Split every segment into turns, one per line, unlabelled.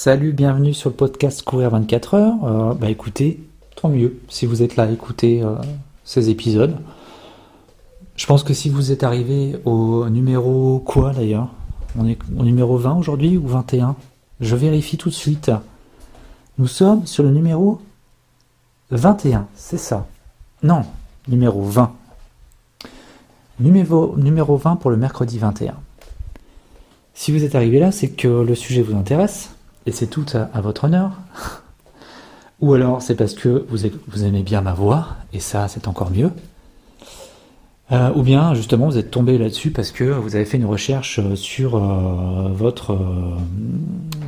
Salut, bienvenue sur le podcast Courir 24 heures. Euh, bah écoutez, tant mieux si vous êtes là à écouter euh, ces épisodes. Je pense que si vous êtes arrivé au numéro quoi d'ailleurs? On est au numéro 20 aujourd'hui ou 21 Je vérifie tout de suite. Nous sommes sur le numéro 21, c'est ça? Non, numéro 20. Numéro, numéro 20 pour le mercredi 21. Si vous êtes arrivé là, c'est que le sujet vous intéresse, et c'est tout à, votre honneur. Ou alors c'est parce que vous, aimez bien ma voix, et ça c'est encore mieux. Euh, ou bien justement vous êtes tombé là-dessus parce que vous avez fait une recherche sur euh, votre, euh,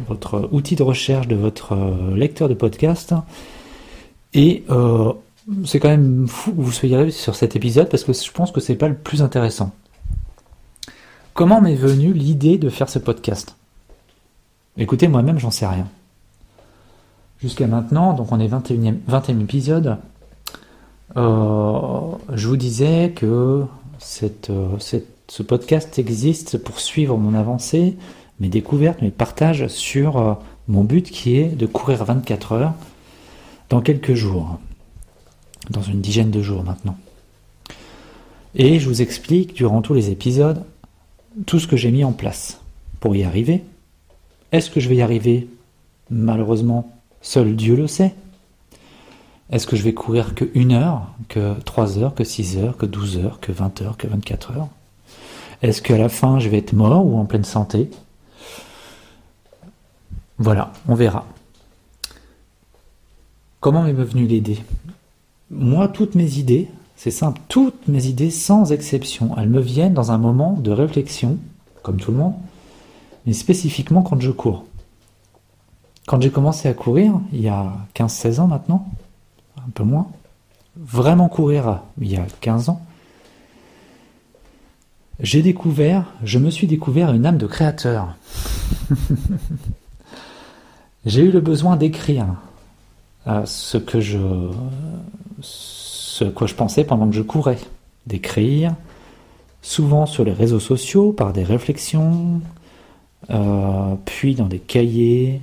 votre outil de recherche de votre lecteur de podcast. Et c'est quand même fou que vous soyez arrivé sur cet épisode parce que je pense que c'est pas le plus intéressant. Comment m'est venue l'idée de faire ce podcast? Écoutez, moi-même, j'en sais rien. Jusqu'à maintenant, donc on est 21e, 21 épisode, je vous disais que euh, ce podcast existe pour suivre mon avancée, mes découvertes, mes partages sur euh, mon but qui est de courir 24 heures dans quelques jours, dans une dizaine de jours maintenant. Et je vous explique durant tous les épisodes tout ce que j'ai mis en place pour y arriver. Est-ce que je vais y arriver? Malheureusement, seul Dieu le sait. Est-ce que je vais courir que une heure, que trois heures, que six heures, que douze heures, que vingt heures, que vingt-quatre heures? Est-ce qu'à la fin je vais être mort ou en pleine santé? Voilà, on verra. Comment m'est venue l'idée? Moi, toutes mes idées, c'est simple, toutes mes idées, sans exception, elles me viennent dans un moment de réflexion, comme tout le monde, mais spécifiquement quand je cours. Quand j'ai commencé à courir, il y a 15-16 ans maintenant, un peu moins, vraiment courir il y a 15 ans, j'ai découvert, je me suis découvert une âme de créateur. j'ai eu le besoin d'écrire euh, ce que je ce quoi je pensais pendant que je courais, d'écrire, souvent sur les réseaux sociaux, par des réflexions, euh, puis dans des cahiers,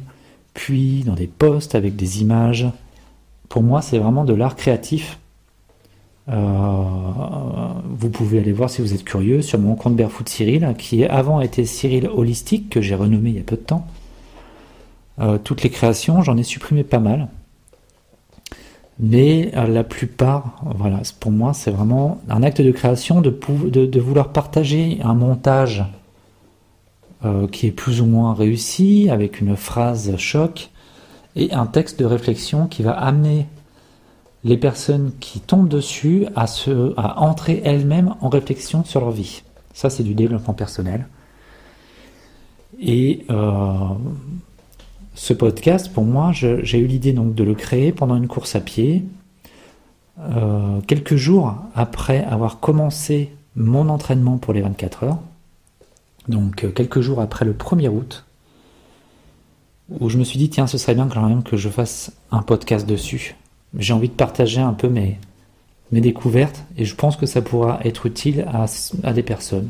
puis dans des posts avec des images. Pour moi, c'est vraiment de l'art créatif. Euh, vous pouvez aller voir si vous êtes curieux sur mon compte Barefoot Cyril, qui avant était Cyril Holistique, que j'ai renommé il y a peu de temps. Euh, toutes les créations, j'en ai supprimé pas mal. Mais la plupart, voilà, pour moi, c'est vraiment un acte de création de, vouloir partager un montage euh, qui est plus ou moins réussi, avec une phrase choc, et un texte de réflexion qui va amener les personnes qui tombent dessus à, entrer elles-mêmes en réflexion sur leur vie. Ça, c'est du développement personnel. Et euh, ce podcast, pour moi, j'ai eu l'idée de le créer pendant une course à pied. Euh, quelques jours après avoir commencé mon entraînement pour les 24 heures, donc euh, quelques jours après le 1er août, où je me suis dit, tiens, ce serait bien quand même que je fasse un podcast dessus. J'ai envie de partager un peu mes, découvertes et je pense que ça pourra être utile à, à des personnes.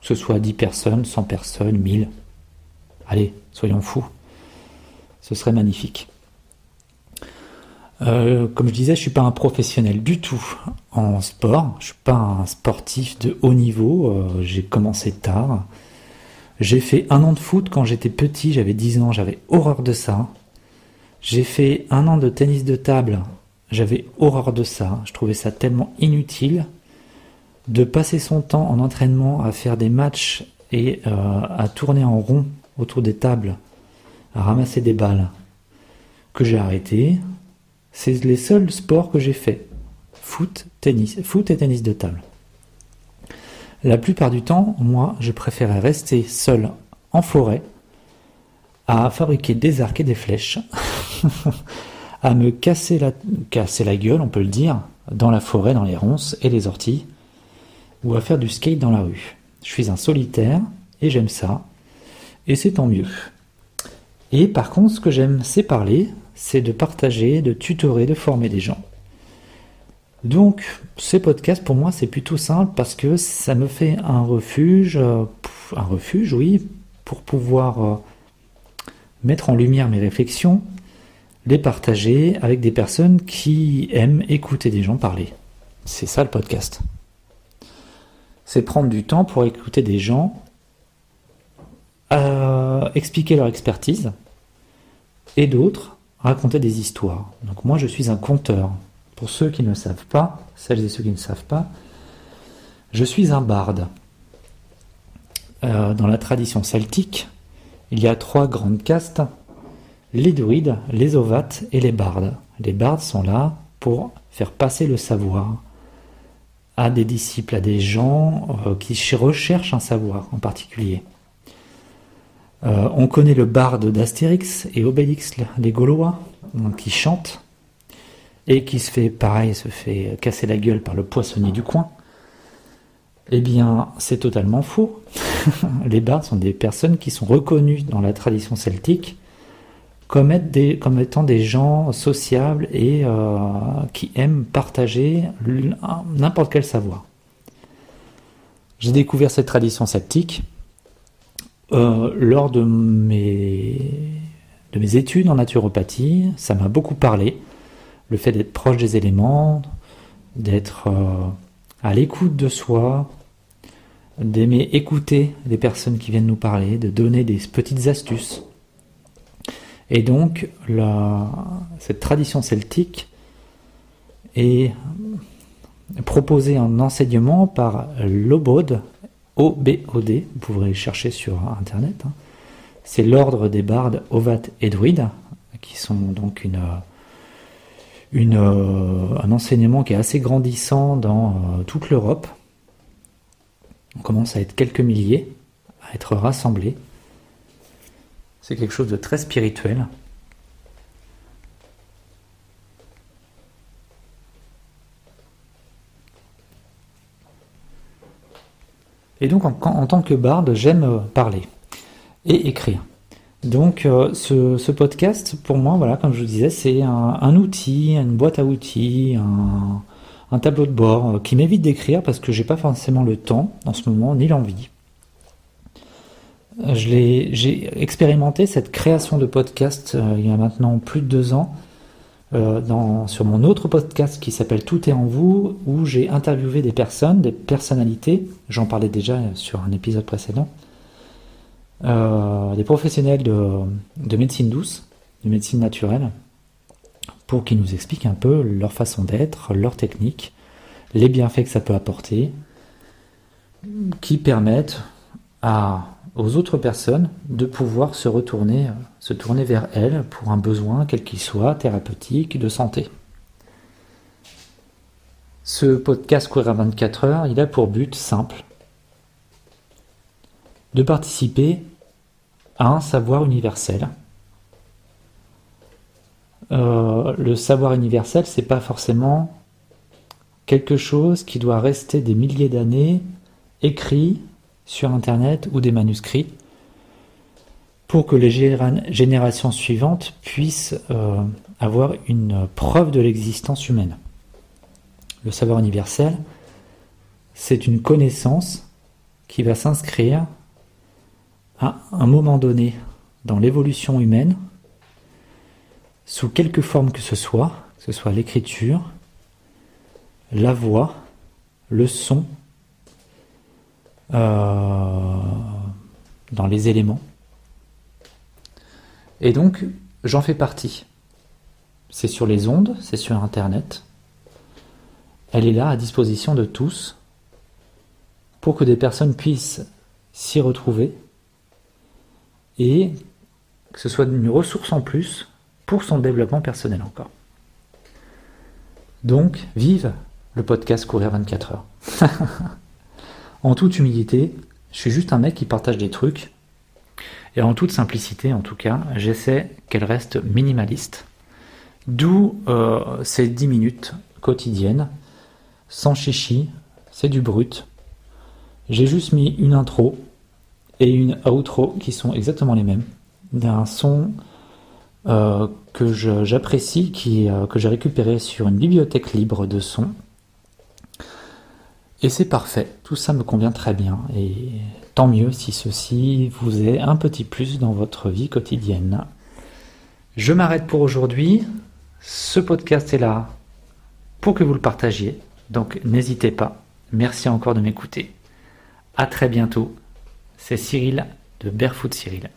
Que ce soit 10 personnes, 100 personnes, 1000. Allez, soyons fous ce serait magnifique. Euh, comme je disais, je suis pas un professionnel du tout en sport. Je suis pas un sportif de haut niveau. Euh, j'ai commencé tard. J'ai fait un an de foot quand j'étais petit. J'avais 10 ans. J'avais horreur de ça. J'ai fait un an de tennis de table. J'avais horreur de ça. Je trouvais ça tellement inutile de passer son temps en entraînement à faire des matchs et euh, à tourner en rond autour des tables à ramasser des balles que j'ai arrêté. C'est les seuls sports que j'ai fait. Foot, tennis, foot et tennis de table. La plupart du temps, moi, je préférais rester seul en forêt à fabriquer des arcs et des flèches, à me casser la, casser la gueule, on peut le dire, dans la forêt, dans les ronces et les orties, ou à faire du skate dans la rue. Je suis un solitaire et j'aime ça, et c'est tant mieux. Et par contre, ce que j'aime, c'est parler, c'est de partager, de tutorer, de former des gens. Donc, ces podcasts, pour moi, c'est plutôt simple parce que ça me fait un refuge, euh, un refuge, oui, pour pouvoir euh, mettre en lumière mes réflexions, les partager avec des personnes qui aiment écouter des gens parler. C'est ça le podcast. C'est prendre du temps pour écouter des gens, euh, expliquer leur expertise, et d'autres raconter des histoires. Donc moi je suis un conteur. Pour ceux qui ne savent pas, celles et ceux qui ne savent pas, je suis un barde. Euh, dans la tradition celtique, il y a trois grandes castes les druides, les ovates et les bardes. Les bardes sont là pour faire passer le savoir à des disciples, à des gens euh, qui recherchent un savoir en particulier. Euh, on connaît le barde d'Astérix et Obélix, les Gaulois, qui chantent et qui se fait pareil, se fait casser la gueule par le poissonnier du coin. Eh bien, c'est totalement faux. les bardes sont des personnes qui sont reconnues dans la tradition celtique comme, étant des gens sociables et euh, qui aiment partager n'importe quel savoir. J'ai découvert cette tradition celtique euh, lors de mes, de mes études en naturopathie. Ça m'a beaucoup parlé. Le fait d'être proche des éléments, d'être euh, à l'écoute de soi, d'aimer écouter les personnes qui viennent nous parler, de donner des petites astuces. Et donc, cette tradition celtique est proposée en enseignement par l'Obod, O-B-O-D, vous pourrez chercher sur Internet. Hein. C'est l'ordre des bardes Ovat et Druides, qui sont donc une, une, un enseignement qui est assez grandissant dans euh, toute l'Europe. On commence à être quelques milliers, à être rassemblés. C'est quelque chose de très spirituel. Et donc en, tant que barde, j'aime euh, parler et écrire. Donc euh, ce, podcast, pour moi, voilà, comme je vous disais, c'est un, outil, une boîte à outils, un, tableau de bord euh, qui m'évite d'écrire parce que j'ai pas forcément le temps en ce moment ni l'envie j'ai expérimenté cette création de podcast il y a maintenant plus de deux ans euh, sur mon autre podcast qui s'appelle Tout est en vous, où j'ai interviewé des personnes, des personnalités, j'en parlais déjà sur un épisode précédent, euh, des professionnels de, médecine douce, de médecine naturelle, pour qu'ils nous expliquent un peu leur façon d'être, leur technique, les bienfaits que ça peut apporter, qui permettent à aux autres personnes de pouvoir se retourner, se tourner vers elles pour un besoin, quel qu'il soit, thérapeutique, de santé. Ce podcast Courir à 24 heures, il a pour but simple de participer à un savoir universel. Euh, le savoir universel, c'est pas forcément quelque chose qui doit rester des milliers d'années écrit sur Internet ou des manuscrits pour que les générations suivantes puissent euh, avoir une preuve de l'existence humaine. Le savoir universel, c'est une connaissance qui va s'inscrire à un moment donné dans l'évolution humaine, sous quelque forme que ce soit, que ce soit l'écriture, la voix, le son, euh, dans les éléments. Et donc, j'en fais partie. C'est sur les ondes, c'est sur Internet. Elle est là à disposition de tous pour que des personnes puissent s'y retrouver et que ce soit une ressource en plus pour son développement personnel encore. Donc, vive le podcast Courir 24 heures. En toute humilité, je suis juste un mec qui partage des trucs. Et en toute simplicité, en tout cas, j'essaie qu'elle reste minimaliste. D'où euh, ces 10 minutes quotidiennes, sans chichi, c'est du brut. J'ai juste mis une intro et une outro qui sont exactement les mêmes, d'un son euh, que j'apprécie, euh, que j'ai récupéré sur une bibliothèque libre de sons et c'est parfait, tout ça me convient très bien. Et tant mieux si ceci vous est un petit plus dans votre vie quotidienne. Je m'arrête pour aujourd'hui. Ce podcast est là pour que vous le partagiez. Donc n'hésitez pas. Merci encore de m'écouter. À très bientôt. C'est Cyril de Barefoot Cyril.